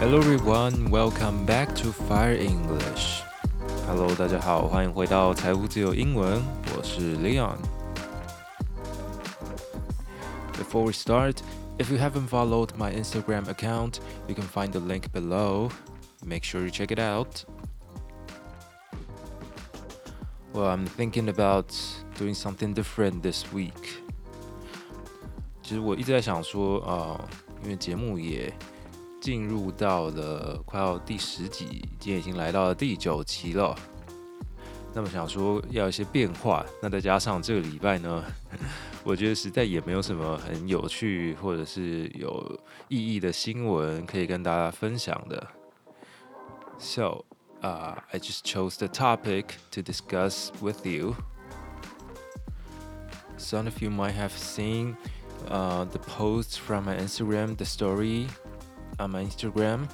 Hello everyone, welcome back to Fire English. Hello，大家好，欢迎回到财务自由英文，我是 Leon。Before we start, if you haven't followed my Instagram account, you can find the link below. Make sure you check it out. Well, I'm thinking about doing something different this week. 其实我一直在想说，啊、呃，因为节目也。 进入到了快要第十集，今天已经来到了第九期了。那么想说要一些变化，那再加上这个礼拜呢，我觉得实在也没有什么很有趣或者是有意义的新闻可以跟大家分享的。So, uh, I just chose the topic to discuss with you. Some of you might have seen, uh, the post from my Instagram, the story. On my Instagram,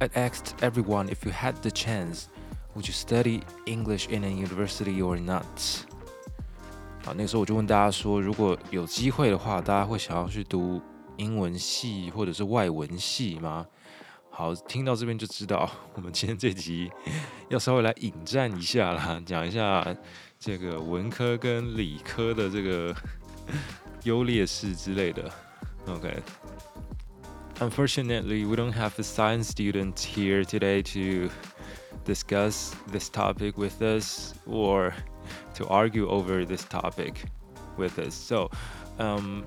I asked everyone if you had the chance, would you study English in a university or not? 好，那个时候我就问大家说，如果有机会的话，大家会想要去读英文系或者是外文系吗？好，听到这边就知道，我们今天这集要稍微来引战一下啦，讲一下这个文科跟理科的这个优劣势之类的。OK。Unfortunately, we don't have a science student here today to discuss this topic with us or to argue over this topic with us. So, um,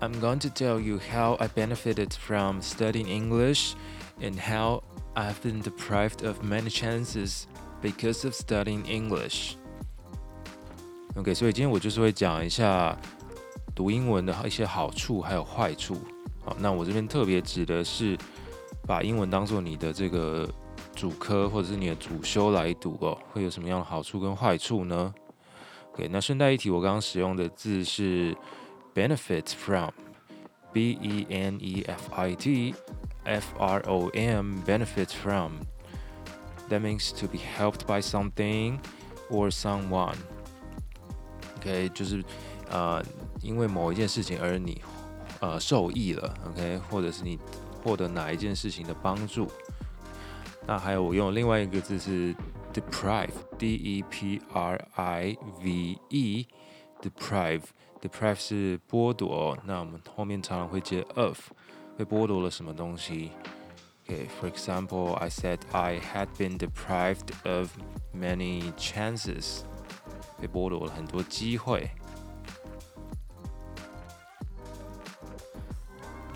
I'm going to tell you how I benefited from studying English and how I've been deprived of many chances because of studying English. OK，所以今天我就是会讲一下读英文的一些好处还有坏处。 好，那我这边特别指的是把英文当做你的这个主科或者是你的主修来读哦，会有什么样的好处跟坏处呢？OK，那顺带一提，我刚刚使用的字是 benefit from，B E N E F I T F R O M，benefit from。That means to be helped by something or someone。OK，就是呃，因为某一件事情而你。呃，受益了，OK，或者是你获得哪一件事情的帮助？那还有我用另外一个字是 deprive，D-E-P-R-I-V-E，deprive，deprive 是剥夺。那我们后面常常会接 of，被剥夺了什么东西？OK，for example，I said I had been deprived of many chances，被剥夺了很多机会。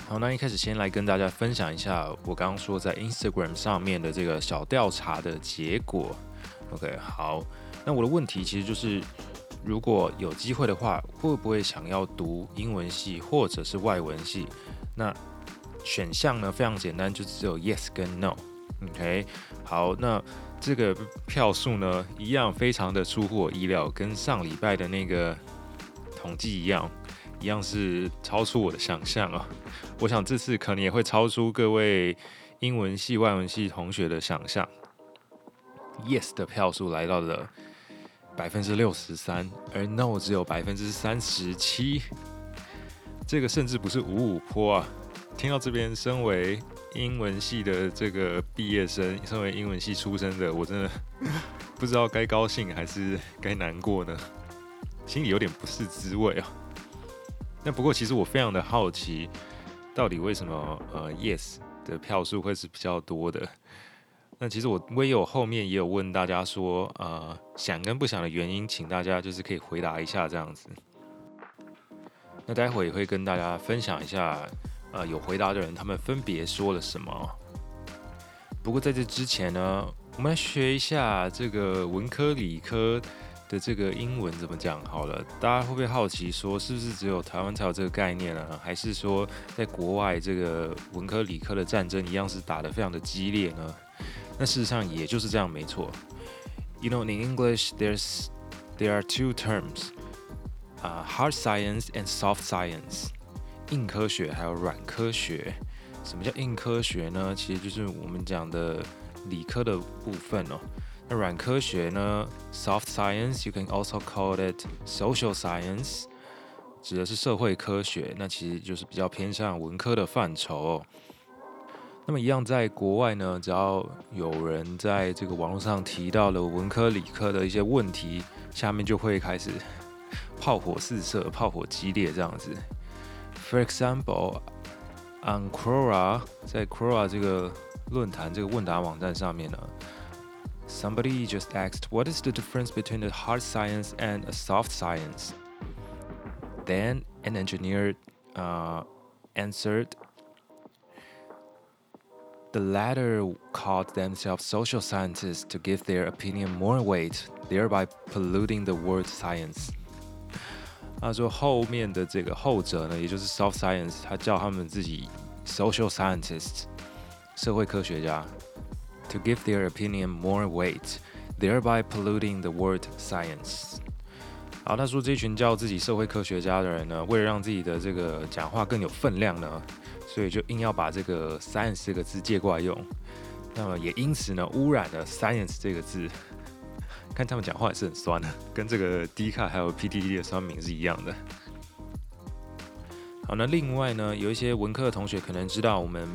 好，那一开始先来跟大家分享一下我刚刚说在 Instagram 上面的这个小调查的结果。OK，好，那我的问题其实就是，如果有机会的话，会不会想要读英文系或者是外文系？那选项呢非常简单，就只有 Yes 跟 No。OK，好，那这个票数呢一样非常的出乎我意料，跟上礼拜的那个统计一样。一样是超出我的想象啊！我想这次可能也会超出各位英文系、外文系同学的想象。Yes 的票数来到了百分之六十三，而 No 只有百分之三十七。这个甚至不是五五坡啊！听到这边，身为英文系的这个毕业生，身为英文系出身的，我真的不知道该高兴还是该难过呢，心里有点不是滋味啊！那不过，其实我非常的好奇，到底为什么呃，yes 的票数会是比较多的？那其实我我也有后面也有问大家说，呃，想跟不想的原因，请大家就是可以回答一下这样子。那待会也会跟大家分享一下，呃，有回答的人他们分别说了什么。不过在这之前呢，我们来学一下这个文科理科。的这个英文怎么讲？好了，大家会不会好奇说，是不是只有台湾才有这个概念呢？还是说，在国外这个文科理科的战争一样是打得非常的激烈呢？那事实上也就是这样，没错。You know, in English, there's there are two terms, uh, hard science and soft science. 硬科学还有软科学。什么叫硬科学呢？其实就是我们讲的理科的部分哦。那软科学呢？Soft science, you can also call it social science，指的是社会科学。那其实就是比较偏向文科的范畴。那么一样，在国外呢，只要有人在这个网络上提到了文科、理科的一些问题，下面就会开始炮火四射、炮火激烈这样子。For example, on Quora，在 Quora 这个论坛、这个问答网站上面呢 ，somebody just asked, "What is the difference between a hard science and a soft science?" Then an engineer, uh, answered, "The latter called themselves social scientists to give their opinion more weight, thereby polluting the word science." 他说后面的这个后者呢，也就是 soft science，他叫他们自己 social scientists，社会科学家 ，to give their opinion more weight, thereby polluting the word science。好，他说这群叫自己社会科学家的人呢，为了让自己的这个讲话更有分量呢，所以就硬要把这个 science 这个字借过来用，那么也因此呢，污染了 science 这个字。看他们讲话也是很酸的，跟这个 D 卡还有 PTT 的酸民是一样的。好，那另外呢，有一些文科的同学可能知道，我们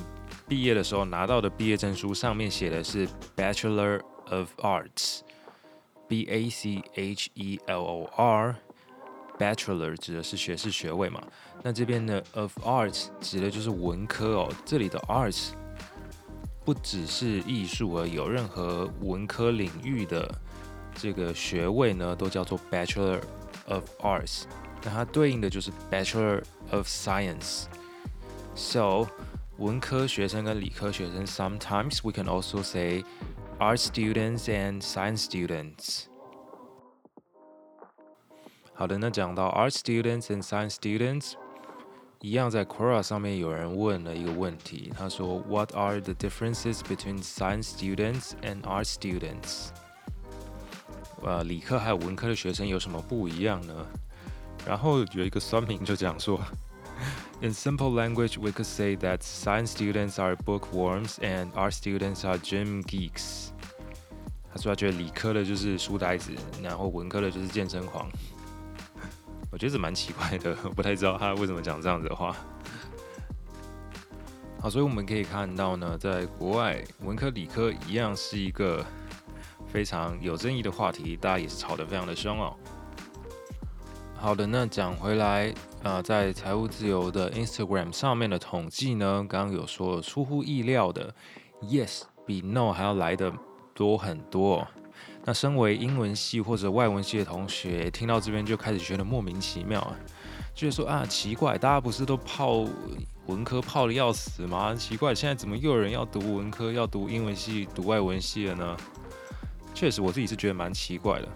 毕业的时候拿到的毕业证书上面写的是 Bachelor of Arts，B A C H E L O R，Bachelor 指的是学士学位嘛。那这边的 of Arts 指的就是文科哦，这里的 Arts 不只是艺术而，有任何文科领域的。这个学位呢，都叫做 Bachelor of Arts，那它对应的就是 Bachelor of Science。So，文科学生跟理科学生，sometimes we can also say art students and science students。好的，那讲到 art students and science students，一样在 Quora 上面有人问了一个问题，他说：What are the differences between science students and art students？呃，理科还有文科的学生有什么不一样呢？然后有一个酸民就讲说 ，In simple language, we could say that science students are bookworms and art students are gym geeks。他说他觉得理科的就是书呆子，然后文科的就是健身狂。我觉得这蛮奇怪的，不太知道他为什么讲这样子的话。好，所以我们可以看到呢，在国外文科理科一样是一个。非常有争议的话题，大家也是吵得非常的凶哦。好的，那讲回来啊、在财务自由的 Instagram 上面的统计呢，刚刚有说出乎意料的，Yes 比 No 还要来得多很多。那身为英文系或者外文系的同学，听到这边就开始觉得莫名其妙啊，就是说啊，奇怪，大家不是都泡文科泡得要死吗？奇怪，现在怎么又有人要读文科，要读英文系，读外文系了呢？确实，我自己是觉得蛮奇怪的。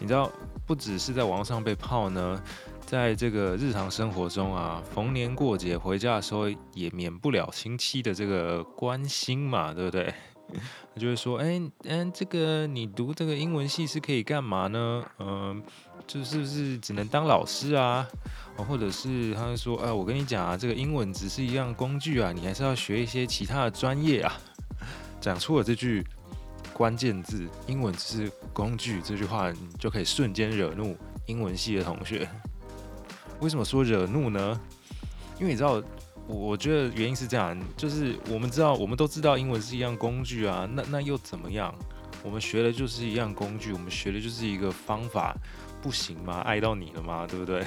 你知道，不只是在网上被泡呢，在这个日常生活中啊，逢年过节回家的时候，也免不了亲戚的这个关心嘛，对不对？他就会说：“哎，嗯，这个你读这个英文系是可以干嘛呢？嗯，就是不是只能当老师啊？或者是他会说：哎，我跟你讲啊，这个英文只是一样工具啊，你还是要学一些其他的专业啊。”讲出了这句。关键字，英文只是工具，这句话你就可以瞬间惹怒英文系的同学。为什么说惹怒呢？因为你知道，我觉得原因是这样，就是我们知道，我们都知道英文是一样工具啊，那那又怎么样？我们学的就是一样工具，我们学的就是一个方法，不行吗？爱到你了吗？对不对？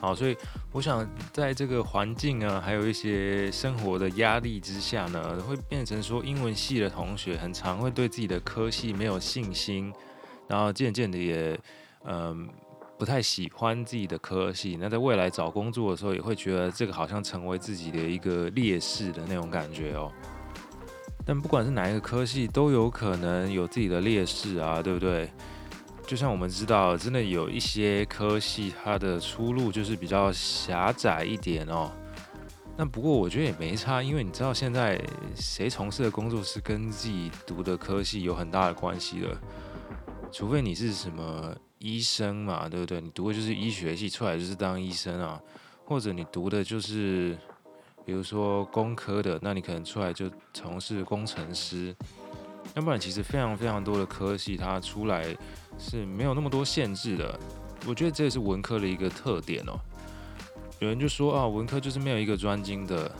好，所以我想在这个环境啊，还有一些生活的压力之下呢，会变成说英文系的同学很常会对自己的科系没有信心，然后渐渐的也嗯不太喜欢自己的科系。那在未来找工作的时候，也会觉得这个好像成为自己的一个劣势的那种感觉哦。但不管是哪一个科系，都有可能有自己的劣势啊，对不对？就像我们知道，真的有一些科系，它的出路就是比较狭窄一点哦。那不过我觉得也没差，因为你知道现在谁从事的工作是跟自己读的科系有很大的关系的，除非你是什么医生嘛，对不对？你读的就是医学系，出来就是当医生啊，或者你读的就是比如说工科的，那你可能出来就从事工程师。要不然，其实非常非常多的科系，它出来是没有那么多限制的。我觉得这也是文科的一个特点哦。有人就说啊，文科就是没有一个专精的。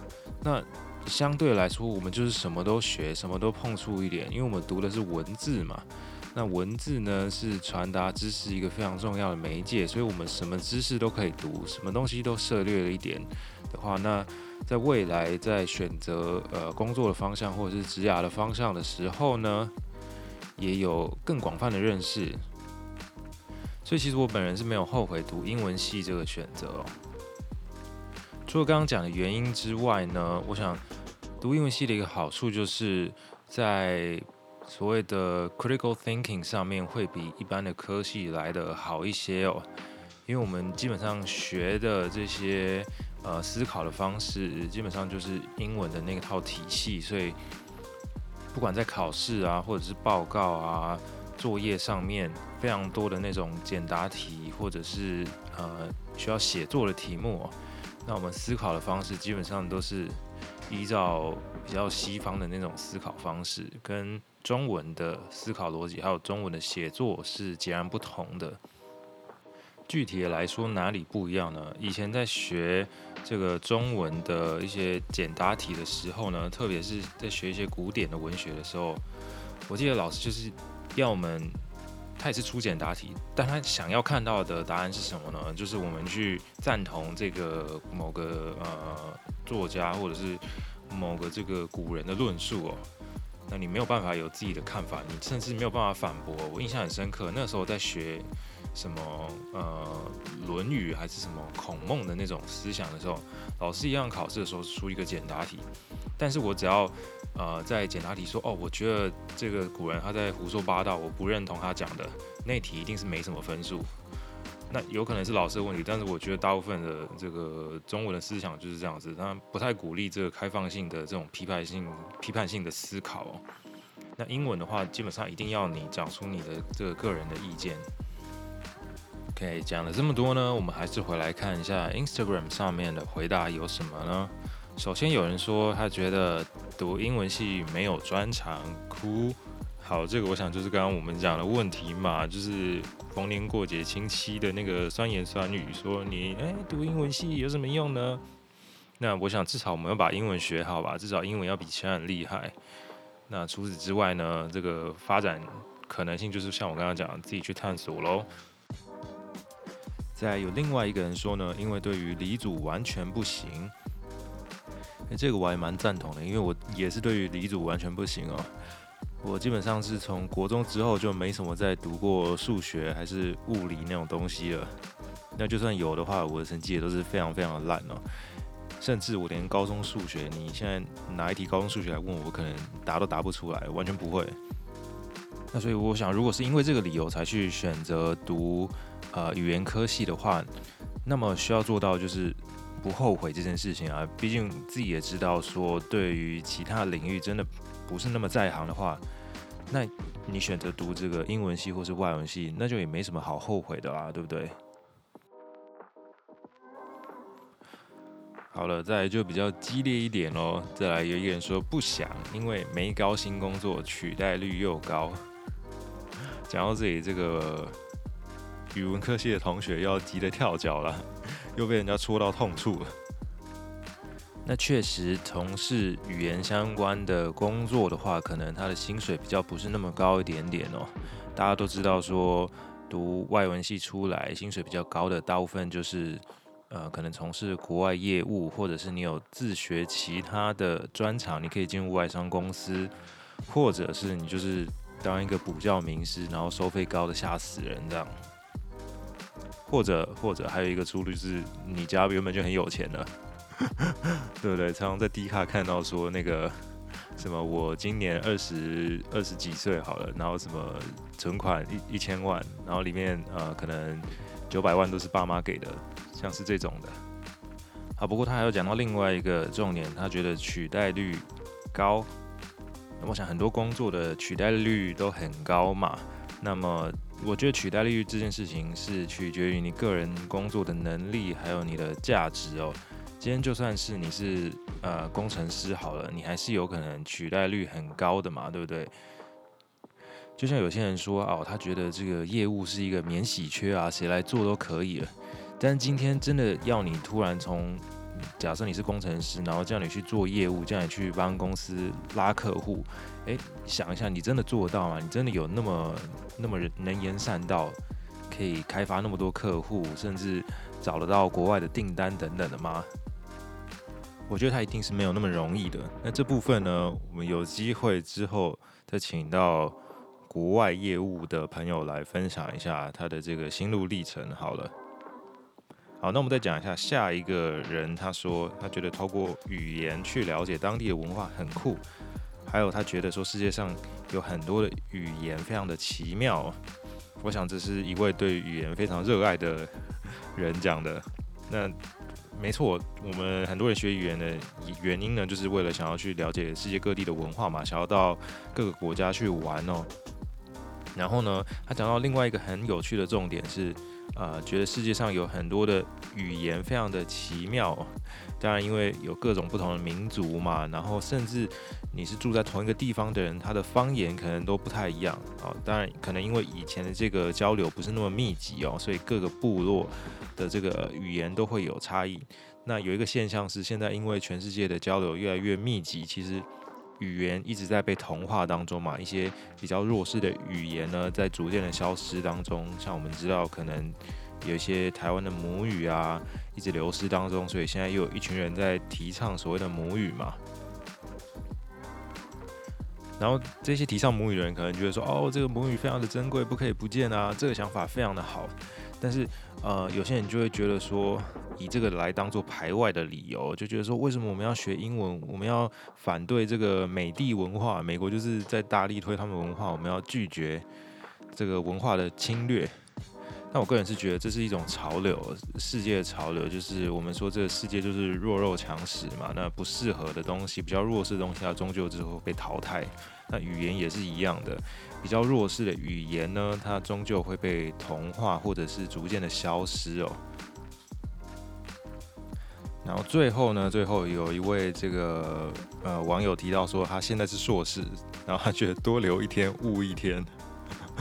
那相对来说，我们就是什么都学，什么都碰触一点，因为我们读的是文字嘛。那文字呢，是传达知识一个非常重要的媒介，所以我们什么知识都可以读，什么东西都涉猎了一点的话，那在未来在选择呃工作的方向或者是职涯的方向的时候呢，也有更广泛的认识。所以其实我本人是没有后悔读英文系这个选择哦。除了刚刚讲的原因之外呢，我想读英文系的一个好处就是在所谓的 critical thinking 上面会比一般的科系来得好一些哦，因为我们基本上学的这些呃思考的方式，基本上就是英文的那套体系，所以不管在考试啊，或者是报告啊、作业上面，非常多的那种简答题，或者是呃需要写作的题目，那我们思考的方式基本上都是依照比较西方的那种思考方式跟。中文的思考逻辑还有中文的写作是截然不同的。具体的来说，哪里不一样呢？以前在学这个中文的一些简答题的时候呢，特别是在学一些古典的文学的时候，我记得老师就是要我们，他也是出简答题，但他想要看到的答案是什么呢？就是我们去赞同这个某个呃作家或者是某个这个古人的论述哦。那你没有办法有自己的看法，你甚至没有办法反驳。我印象很深刻，那时候在学什么呃《论语》还是什么孔孟的那种思想的时候，老师一样考试的时候出一个简答题，但是我只要呃在简答题说哦，我觉得这个古人他在胡说八道，我不认同他讲的，那题一定是没什么分数。那有可能是老师的问题，但是我觉得大部分的这个中文的思想就是这样子，他不太鼓励这个开放性的这种批判性、批判性的思考。那英文的话，基本上一定要你讲出你的这个个人的意见。OK，讲了这么多呢，我们还是回来看一下 Instagram 上面的回答有什么呢？首先有人说他觉得读英文系没有专长，哭。好，这个我想就是刚刚我们讲的问题嘛，就是逢年过节亲戚的那个酸言酸语，说你哎读英文系有什么用呢？那我想至少我们要把英文学好吧，至少英文要比其他人厉害。那除此之外呢，这个发展可能性就是像我刚刚讲的，自己去探索喽。再有另外一个人说呢，因为对于理组完全不行，这个我还蛮赞同的，因为我也是对于理组完全不行哦。我基本上是从国中之后就没什么再读过数学还是物理那种东西了。那就算有的话，我的成绩也都是非常非常的烂哦。甚至我连高中数学，你现在拿一题高中数学来问我，我可能答都答不出来，完全不会。那所以我想，如果是因为这个理由才去选择读呃语言科系的话，那么需要做到就是不后悔这件事情啊。毕竟自己也知道说，对于其他领域真的。不是那么在行的话，那你选择读这个英文系或是外文系，那就也没什么好后悔的啦，对不对？好了，再来就比较激烈一点喽。再来有一个人说不想，因为没高薪工作，取代率又高。讲到这里，这个语文科系的同学要急得跳脚了，又被人家戳到痛处了。那确实，从事语言相关的工作的话，可能他的薪水比较不是那么高一点点哦。大家都知道说，读外文系出来，薪水比较高的大部分就是，呃，可能从事国外业务，或者是你有自学其他的专长，你可以进入外商公司，或者是你就是当一个补教名师，然后收费高的吓死人这样。或者或者还有一个出路是，你家原本就很有钱的。对不对？常常在低卡看到说那个什么，我今年二十二十几岁好了，然后什么存款一一千万，然后里面呃可能九百万都是爸妈给的，像是这种的。好，不过他还有讲到另外一个重点，他觉得取代率高。我想很多工作的取代率都很高嘛。那么我觉得取代率这件事情是取决于你个人工作的能力，还有你的价值哦。今天就算是你是呃工程师好了，你还是有可能取代率很高的嘛，对不对？就像有些人说哦，他觉得这个业务是一个免洗缺啊，谁来做都可以了。但今天真的要你突然从，假设你是工程师，然后叫你去做业务，叫你去帮公司拉客户，诶，想一下，你真的做到吗？你真的有那么那么能言善道，可以开发那么多客户，甚至找得到国外的订单等等的吗？我觉得他一定是没有那么容易的。那这部分呢，我们有机会之后再请到国外业务的朋友来分享一下他的这个心路历程。好了。好，那我们再讲一下下一个人。他说，他觉得透过语言去了解当地的文化很酷，还有他觉得说世界上有很多的语言非常的奇妙。我想这是一位对语言非常热爱的人讲的。那没错，我们很多人学语言的原因呢，就是为了想要去了解世界各地的文化嘛，想要到各个国家去玩哦。然后呢，他讲到另外一个很有趣的重点是。呃，觉得世界上有很多的语言非常的奇妙，当然因为有各种不同的民族嘛，然后甚至你是住在同一个地方的人，他的方言可能都不太一样啊。当然，可能因为以前的这个交流不是那么密集哦，所以各个部落的这个语言都会有差异。那有一个现象是，现在因为全世界的交流越来越密集，其实。语言一直在被同化当中嘛，一些比较弱势的语言呢，在逐渐的消失当中。像我们知道，可能有一些台湾的母语啊，一直流失当中，所以现在又有一群人在提倡所谓的母语嘛。然后这些提倡母语的人可能觉得说，哦，这个母语非常的珍贵，不可以不见啊，这个想法非常的好。但是，呃，有些人就会觉得说，以这个来当做排外的理由，就觉得说，为什么我们要学英文？我们要反对这个美帝文化？美国就是在大力推他们文化，我们要拒绝这个文化的侵略。那我个人是觉得这是一种潮流，世界的潮流，就是我们说这个世界就是弱肉强食嘛。那不适合的东西，比较弱势的东西，它终究之后被淘汰。那语言也是一样的。比较弱势的语言呢，它终究会被同化，或者是逐渐的消失哦。然后最后呢，最后有一位这个呃网友提到说，他现在是硕士，然后他觉得多留一天误一天。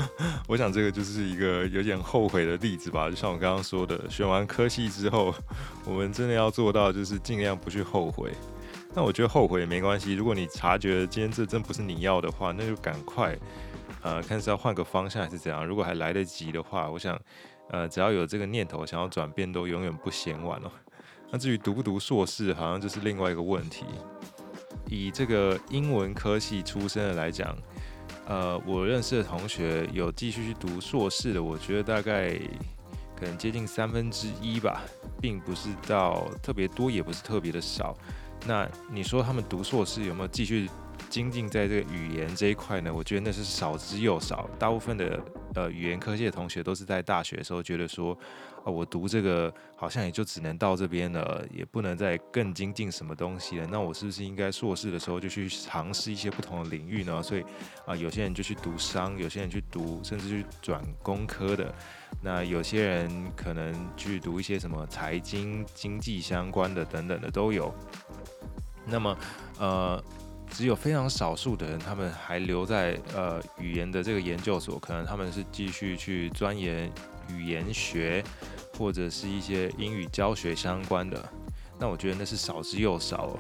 我想这个就是一个有点后悔的例子吧。就像我刚刚说的，选完科系之后，我们真的要做到就是尽量不去后悔。那我觉得后悔也没关系，如果你察觉今天这真不是你要的话，那就赶快。呃，看是要换个方向还是怎样？如果还来得及的话，我想，呃，只要有这个念头想要转变，都永远不嫌晚哦。那至于读不读硕士，好像就是另外一个问题。以这个英文科系出身的来讲，呃，我认识的同学有继续去读硕士的，我觉得大概可能接近三分之一吧，并不是到特别多，也不是特别的少。那你说他们读硕士有没有继续？精进在这个语言这一块呢，我觉得那是少之又少。大部分的呃语言科系的同学都是在大学的时候觉得说，啊，我读这个好像也就只能到这边了，也不能再更精进什么东西了。那我是不是应该硕士的时候就去尝试一些不同的领域呢？所以啊，有些人就去读商，有些人去读甚至去转工科的。那有些人可能去读一些什么财经、经济相关的等等的都有。那么呃。只有非常少数的人，他们还留在呃语言的这个研究所，可能他们是继续去钻研语言学，或者是一些英语教学相关的。那我觉得那是少之又少。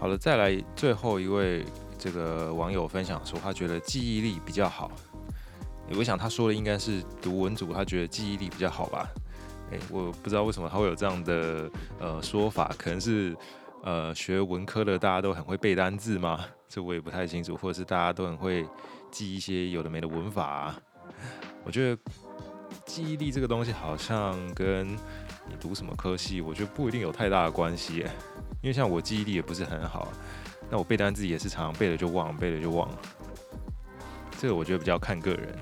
好了，再来最后一位这个网友分享说，他觉得记忆力比较好。我想他说的应该是读文组，他觉得记忆力比较好吧？诶，我不知道为什么他会有这样的呃说法，可能是。呃，学文科的大家都很会背单字吗？这我也不太清楚，或者是大家都很会记一些有的没的文法啊。我觉得记忆力这个东西好像跟你读什么科系，我觉得不一定有太大的关系。因为像我记忆力也不是很好，那我背单字也是常常背了就忘，背了就忘。这个我觉得比较看个人。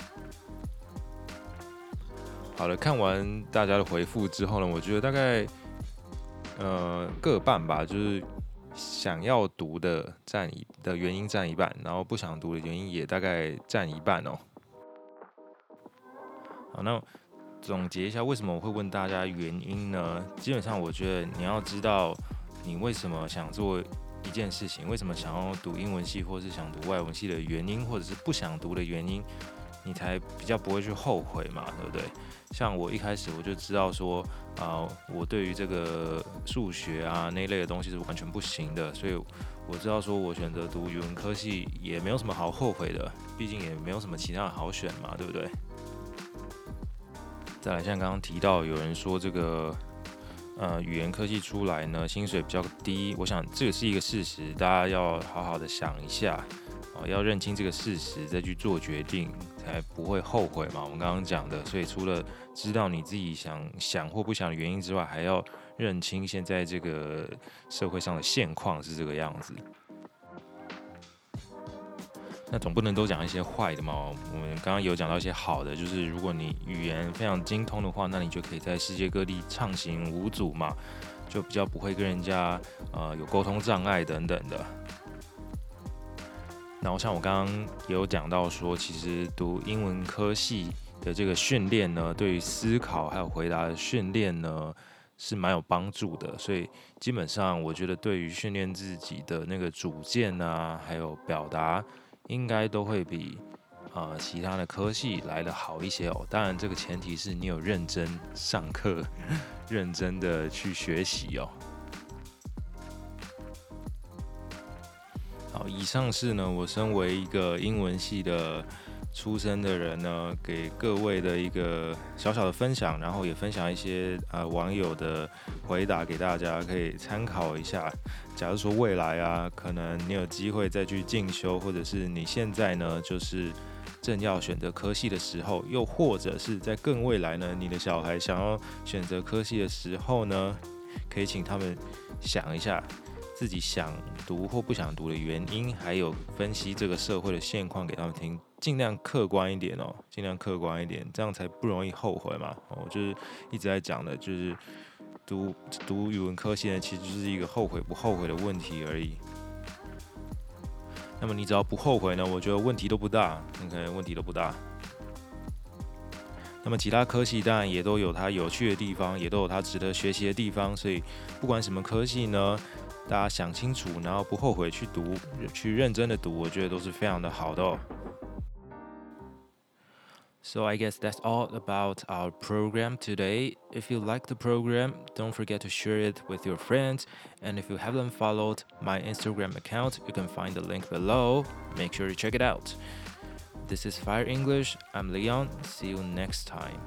好了，看完大家的回复之后呢，我觉得大概。呃，各半吧，就是想要读的占一的原因占一半，然后不想读的原因也大概占一半哦。好，那总结一下，为什么我会问大家原因呢？基本上，我觉得你要知道你为什么想做一件事情，为什么想要读英文系或是想读外文系的原因，或者是不想读的原因。你才比较不会去后悔嘛，对不对？像我一开始我就知道说，啊、我对于这个数学啊那一类的东西是完全不行的，所以我知道说我选择读语文科系也没有什么好后悔的，毕竟也没有什么其他的好选嘛，对不对？再来，像刚刚提到有人说这个。呃，语言科系出来呢，薪水比较低。我想这个是一个事实，大家要好好的想一下，啊、要认清这个事实再去做决定，才不会后悔嘛。我们刚刚讲的，所以除了知道你自己想想或不想的原因之外，还要认清现在这个社会上的现况是这个样子。那总不能都讲一些坏的嘛。我们刚刚有讲到一些好的，就是如果你语言非常精通的话，那你就可以在世界各地畅行无阻嘛，就比较不会跟人家呃有沟通障碍等等的。然后像我刚刚也有讲到说，其实读英文科系的这个训练呢，对于思考还有回答的训练呢是蛮有帮助的。所以基本上我觉得对于训练自己的那个主见啊，还有表达。应该都会比呃其他的科系来的好一些哦。当然，这个前提是你有认真上课，认真的去学习哦。以上是呢，我身为一个英文系的出身的人呢，给各位的一个小小的分享，然后也分享一些呃网友的回答给大家，可以参考一下。假如说未来啊，可能你有机会再去进修，或者是你现在呢，就是正要选择科系的时候，又或者是在更未来呢，你的小孩想要选择科系的时候呢，可以请他们想一下自己想读或不想读的原因，还有分析这个社会的现况给他们听，尽量客观一点哦，尽量客观一点，这样才不容易后悔嘛。我就是一直在讲的，就是。读读语文科现在其实就是一个后悔不后悔的问题而已。那么你只要不后悔呢，我觉得问题都不大。你可能问题都不大。那么其他科系当然也都有它有趣的地方，也都有它值得学习的地方。所以不管什么科系呢，大家想清楚，然后不后悔去读，去认真的读，我觉得都是非常的好的哦。So I guess that's all about our program today. If you like the program, don't forget to share it with your friends. And if you haven't followed my Instagram account, you can find the link below. Make sure to check it out. This is Fire English. I'm Leon. See you next time.